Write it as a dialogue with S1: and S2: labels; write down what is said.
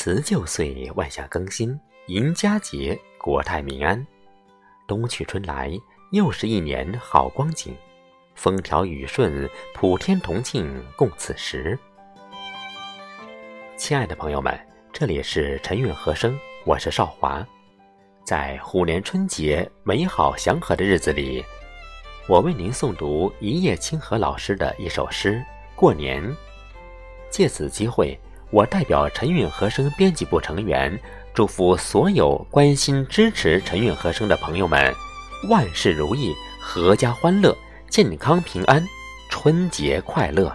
S1: 辞旧岁，万象更新，迎佳节，国泰民安。冬去春来，又是一年好光景，风调雨顺，普天同庆，共此时。亲爱的朋友们，这里是晨韵和声，我是少华。在虎年春节美好祥和的日子里，我为您诵读一叶清河老师的一首诗《过年》。借此机会。我代表陈韵和声编辑部成员，祝福所有关心支持陈韵和声的朋友们，万事如意，阖家欢乐，健康平安，春节快乐。